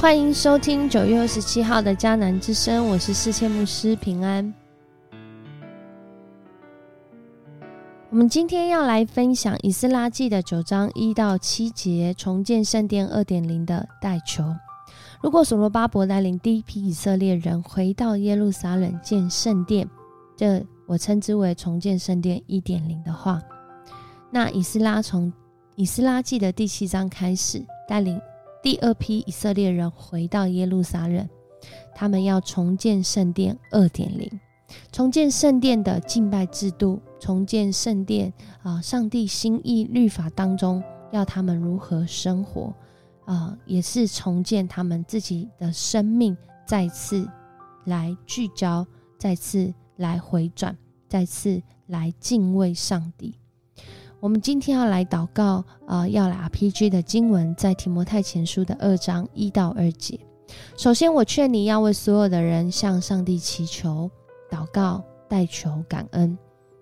欢迎收听九月二十七号的迦南之声，我是世界牧师平安。我们今天要来分享《以斯拉记》的九章一到七节，重建圣殿二点零的代求。如果所罗巴伯带领第一批以色列人回到耶路撒冷建圣殿，这我称之为重建圣殿一点零的话，那以斯拉从《以斯拉记》的第七章开始带领。第二批以色列人回到耶路撒冷，他们要重建圣殿二点零，重建圣殿的敬拜制度，重建圣殿啊，上帝心意律法当中要他们如何生活啊，也是重建他们自己的生命，再次来聚焦，再次来回转，再次来敬畏上帝。我们今天要来祷告，呃，要来 RPG 的经文在提摩太前书的二章一到二节。首先，我劝你要为所有的人向上帝祈求、祷告、代求、感恩，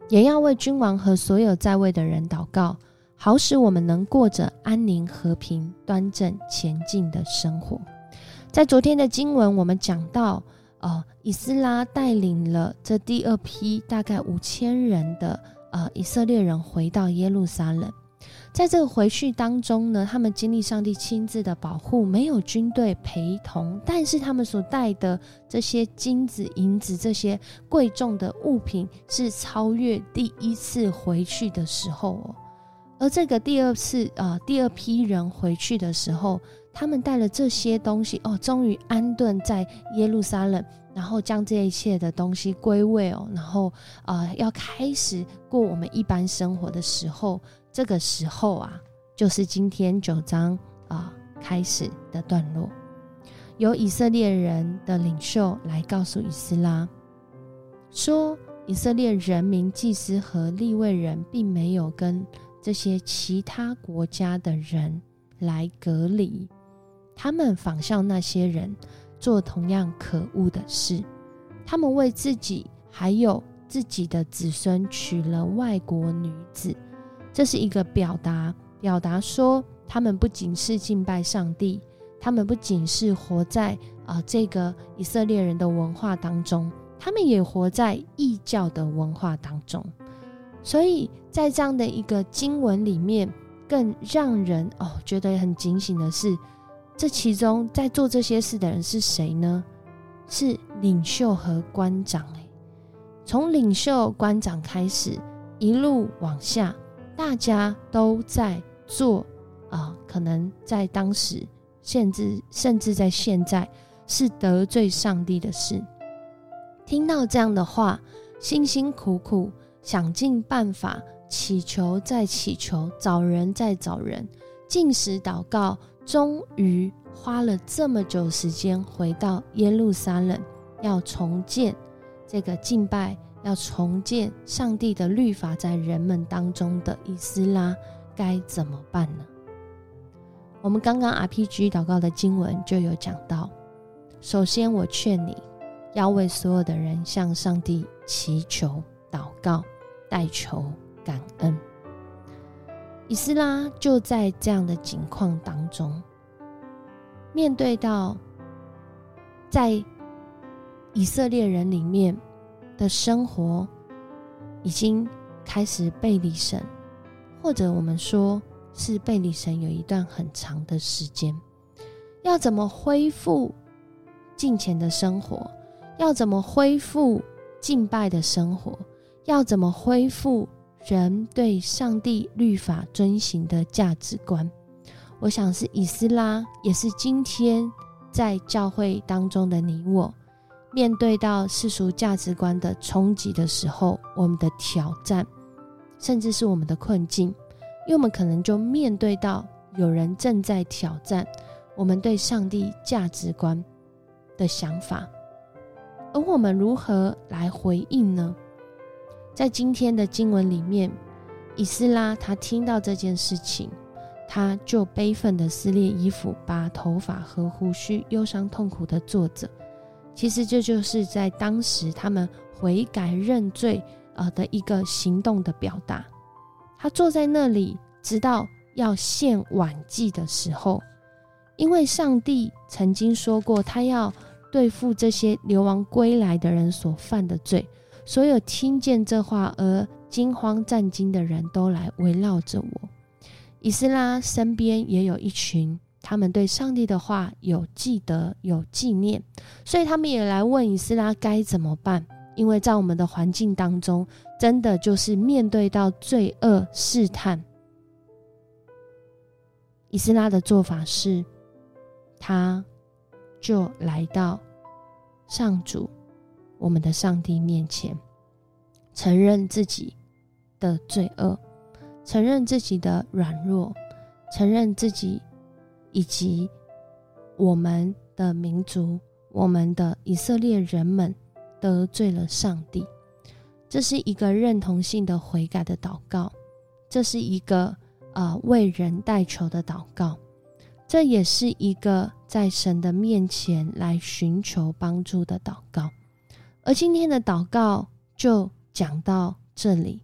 也要为君王和所有在位的人祷告，好使我们能过着安宁、和平、端正、前进的生活。在昨天的经文，我们讲到，呃，以斯拉带领了这第二批大概五千人的。呃，以色列人回到耶路撒冷，在这个回去当中呢，他们经历上帝亲自的保护，没有军队陪同，但是他们所带的这些金子、银子这些贵重的物品，是超越第一次回去的时候哦。而这个第二次，呃，第二批人回去的时候，他们带了这些东西哦，终于安顿在耶路撒冷。然后将这一切的东西归位哦，然后呃要开始过我们一般生活的时候，这个时候啊，就是今天九章啊开始的段落，由以色列人的领袖来告诉以斯拉，说以色列人民祭司和立位人并没有跟这些其他国家的人来隔离，他们仿效那些人。做同样可恶的事，他们为自己还有自己的子孙娶了外国女子，这是一个表达，表达说他们不仅是敬拜上帝，他们不仅是活在啊这个以色列人的文化当中，他们也活在异教的文化当中。所以在这样的一个经文里面，更让人哦觉得很警醒的是。这其中在做这些事的人是谁呢？是领袖和官长。诶，从领袖、官长开始，一路往下，大家都在做啊，可能在当时，甚至甚至在现在，是得罪上帝的事。听到这样的话，辛辛苦苦想尽办法祈求，再祈求，找人再找人，进食祷告。终于花了这么久时间回到耶路撒冷，要重建这个敬拜，要重建上帝的律法在人们当中的以斯拉，该怎么办呢？我们刚刚 RPG 祷告的经文就有讲到，首先我劝你要为所有的人向上帝祈求、祷告、代求、感恩。以斯拉就在这样的境况当中，面对到在以色列人里面的生活已经开始背离神，或者我们说是背离神有一段很长的时间，要怎么恢复敬虔的生活？要怎么恢复敬拜的生活？要怎么恢复？人对上帝律法遵行的价值观，我想是以斯拉，也是今天在教会当中的你我，面对到世俗价值观的冲击的时候，我们的挑战，甚至是我们的困境，因为我们可能就面对到有人正在挑战我们对上帝价值观的想法，而我们如何来回应呢？在今天的经文里面，以斯拉他听到这件事情，他就悲愤的撕裂衣服，把头发和胡须忧伤痛苦的坐着。其实这就是在当时他们悔改认罪呃的一个行动的表达。他坐在那里，直到要献晚祭的时候，因为上帝曾经说过，他要对付这些流亡归来的人所犯的罪。所有听见这话而惊慌战惊的人都来围绕着我。以斯拉身边也有一群，他们对上帝的话有记得、有纪念，所以他们也来问以斯拉该怎么办。因为在我们的环境当中，真的就是面对到罪恶试探，以斯拉的做法是，他就来到上主，我们的上帝面前，承认自己的罪恶，承认自己的软弱，承认自己以及我们的民族，我们的以色列人们。得罪了上帝，这是一个认同性的悔改的祷告，这是一个呃为人代求的祷告，这也是一个在神的面前来寻求帮助的祷告。而今天的祷告就讲到这里，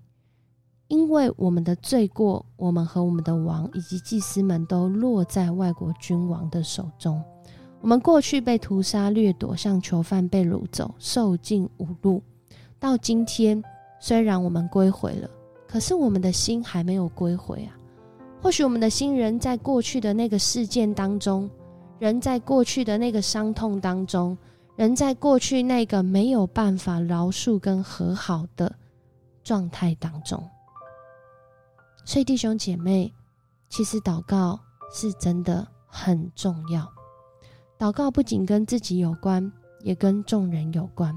因为我们的罪过，我们和我们的王以及祭司们都落在外国君王的手中。我们过去被屠杀掠夺，像囚犯被掳走，受尽侮辱。到今天，虽然我们归回了，可是我们的心还没有归回啊。或许我们的心仍在过去的那个事件当中，仍在过去的那个伤痛当中，仍在过去那个没有办法饶恕跟和好的状态当中。所以，弟兄姐妹，其实祷告是真的很重要。祷告不仅跟自己有关，也跟众人有关。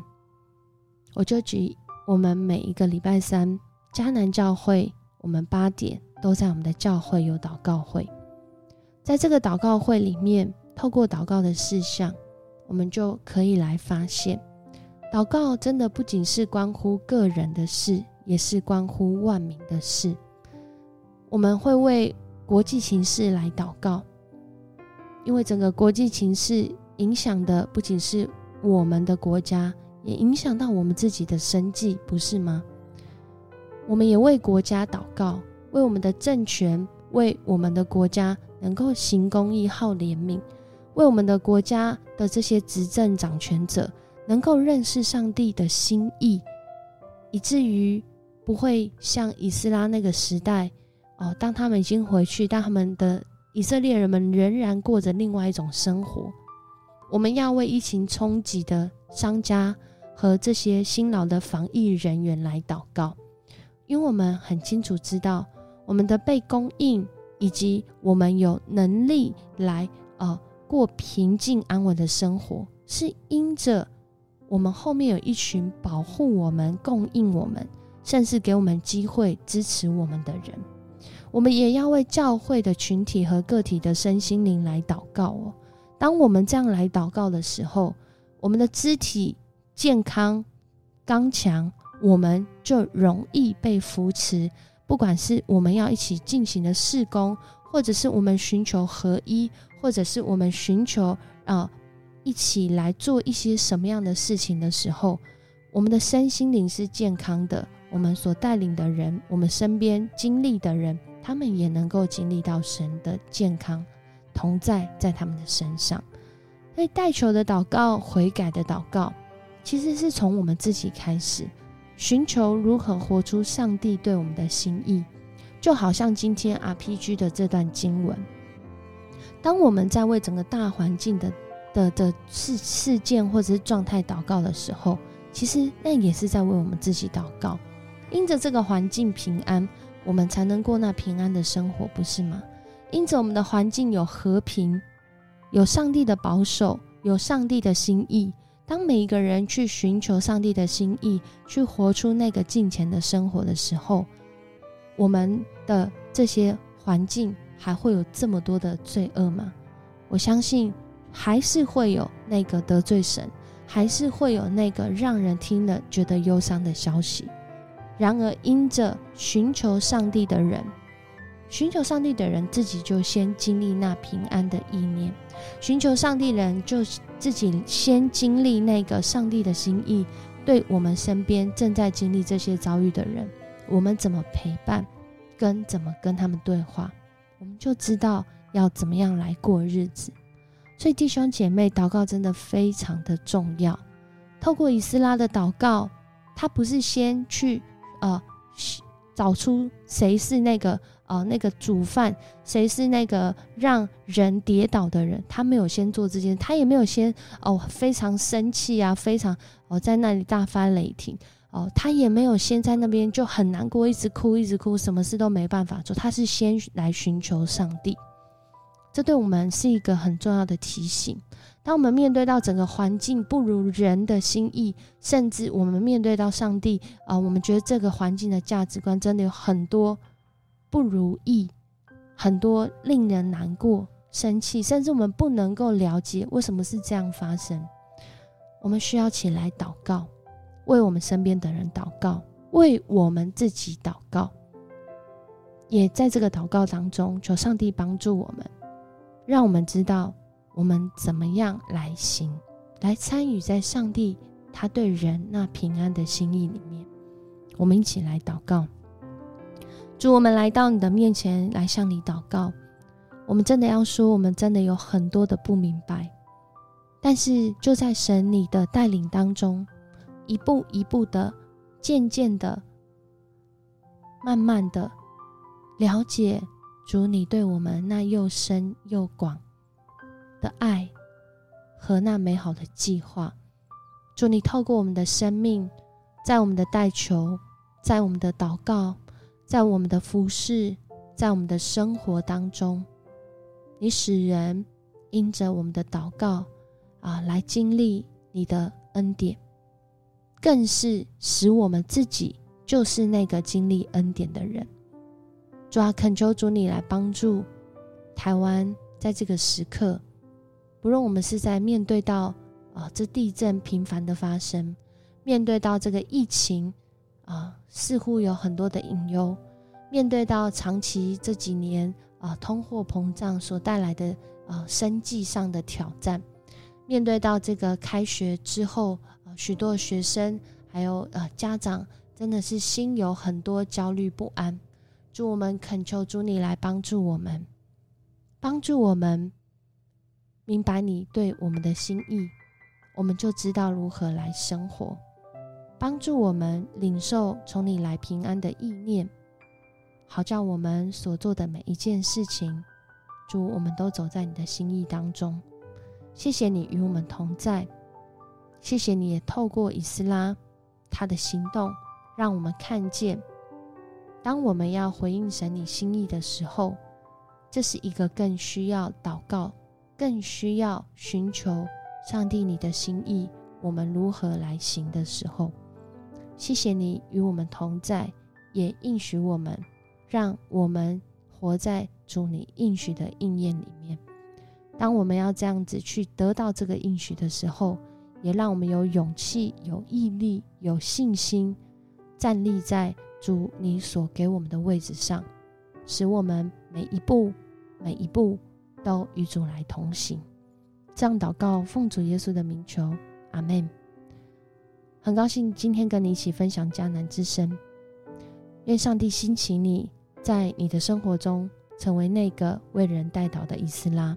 我就举我们每一个礼拜三迦南教会，我们八点都在我们的教会有祷告会。在这个祷告会里面，透过祷告的事项，我们就可以来发现，祷告真的不仅是关乎个人的事，也是关乎万民的事。我们会为国际形势来祷告。因为整个国际情势影响的不仅是我们的国家，也影响到我们自己的生计，不是吗？我们也为国家祷告，为我们的政权，为我们的国家能够行公义、好怜悯，为我们的国家的这些执政掌权者能够认识上帝的心意，以至于不会像以斯拉那个时代哦，当他们已经回去，但他们的。以色列人们仍然过着另外一种生活。我们要为疫情冲击的商家和这些辛劳的防疫人员来祷告，因为我们很清楚知道，我们的被供应以及我们有能力来呃过平静安稳的生活，是因着我们后面有一群保护我们、供应我们，甚至给我们机会支持我们的人。我们也要为教会的群体和个体的身心灵来祷告哦。当我们这样来祷告的时候，我们的肢体健康刚强，我们就容易被扶持。不管是我们要一起进行的事工，或者是我们寻求合一，或者是我们寻求啊一起来做一些什么样的事情的时候，我们的身心灵是健康的。我们所带领的人，我们身边经历的人。他们也能够经历到神的健康同在在他们的身上，所以代求的祷告、悔改的祷告，其实是从我们自己开始，寻求如何活出上帝对我们的心意。就好像今天 RPG 的这段经文，当我们在为整个大环境的的的事事件或者是状态祷告的时候，其实那也是在为我们自己祷告，因着这个环境平安。我们才能过那平安的生活，不是吗？因着，我们的环境有和平，有上帝的保守，有上帝的心意。当每一个人去寻求上帝的心意，去活出那个敬虔的生活的时候，我们的这些环境还会有这么多的罪恶吗？我相信还是会有那个得罪神，还是会有那个让人听了觉得忧伤的消息。然而，因着寻求上帝的人，寻求上帝的人自己就先经历那平安的意念；寻求上帝人就自己先经历那个上帝的心意。对我们身边正在经历这些遭遇的人，我们怎么陪伴，跟怎么跟他们对话，我们就知道要怎么样来过日子。所以弟兄姐妹，祷告真的非常的重要。透过以斯拉的祷告，他不是先去呃找出谁是那个呃那个主犯，谁是那个让人跌倒的人，他没有先做这件，他也没有先哦非常生气啊，非常哦在那里大发雷霆哦，他也没有先在那边就很难过，一直哭一直哭，什么事都没办法做，他是先来寻求上帝。这对我们是一个很重要的提醒。当我们面对到整个环境不如人的心意，甚至我们面对到上帝啊，我们觉得这个环境的价值观真的有很多不如意，很多令人难过、生气，甚至我们不能够了解为什么是这样发生。我们需要起来祷告，为我们身边的人祷告，为我们自己祷告，也在这个祷告当中求上帝帮助我们。让我们知道我们怎么样来行，来参与在上帝他对人那平安的心意里面。我们一起来祷告，主，我们来到你的面前来向你祷告。我们真的要说，我们真的有很多的不明白，但是就在神你的带领当中，一步一步的、渐渐的、慢慢的了解。主，你对我们那又深又广的爱和那美好的计划，主，你透过我们的生命，在我们的代求，在我们的祷告，在我们的服侍，在我们的生活当中，你使人因着我们的祷告啊，来经历你的恩典，更是使我们自己就是那个经历恩典的人。主啊，恳求主你来帮助台湾，在这个时刻，不论我们是在面对到啊这地震频繁的发生，面对到这个疫情啊似乎有很多的隐忧，面对到长期这几年啊通货膨胀所带来的啊生计上的挑战，面对到这个开学之后许多学生还有呃家长真的是心有很多焦虑不安。主，我们恳求主你来帮助我们，帮助我们明白你对我们的心意，我们就知道如何来生活。帮助我们领受从你来平安的意念，好叫我们所做的每一件事情，主，我们都走在你的心意当中。谢谢你与我们同在，谢谢你也透过以斯拉他的行动，让我们看见。当我们要回应神你心意的时候，这是一个更需要祷告、更需要寻求上帝你的心意，我们如何来行的时候。谢谢你与我们同在，也应许我们，让我们活在主你应许的应验里面。当我们要这样子去得到这个应许的时候，也让我们有勇气、有毅力、有信心，站立在。主，你所给我们的位置上，使我们每一步、每一步都与主来同行。这样祷告，奉主耶稣的名求，阿门。很高兴今天跟你一起分享迦南之声。愿上帝兴起你，在你的生活中成为那个为人带祷的以斯拉，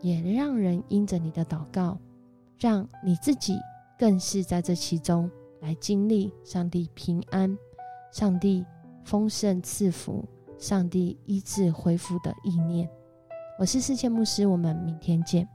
也让人因着你的祷告，让你自己更是在这其中来经历上帝平安。上帝丰盛赐福，上帝医治恢复的意念。我是世界牧师，我们明天见。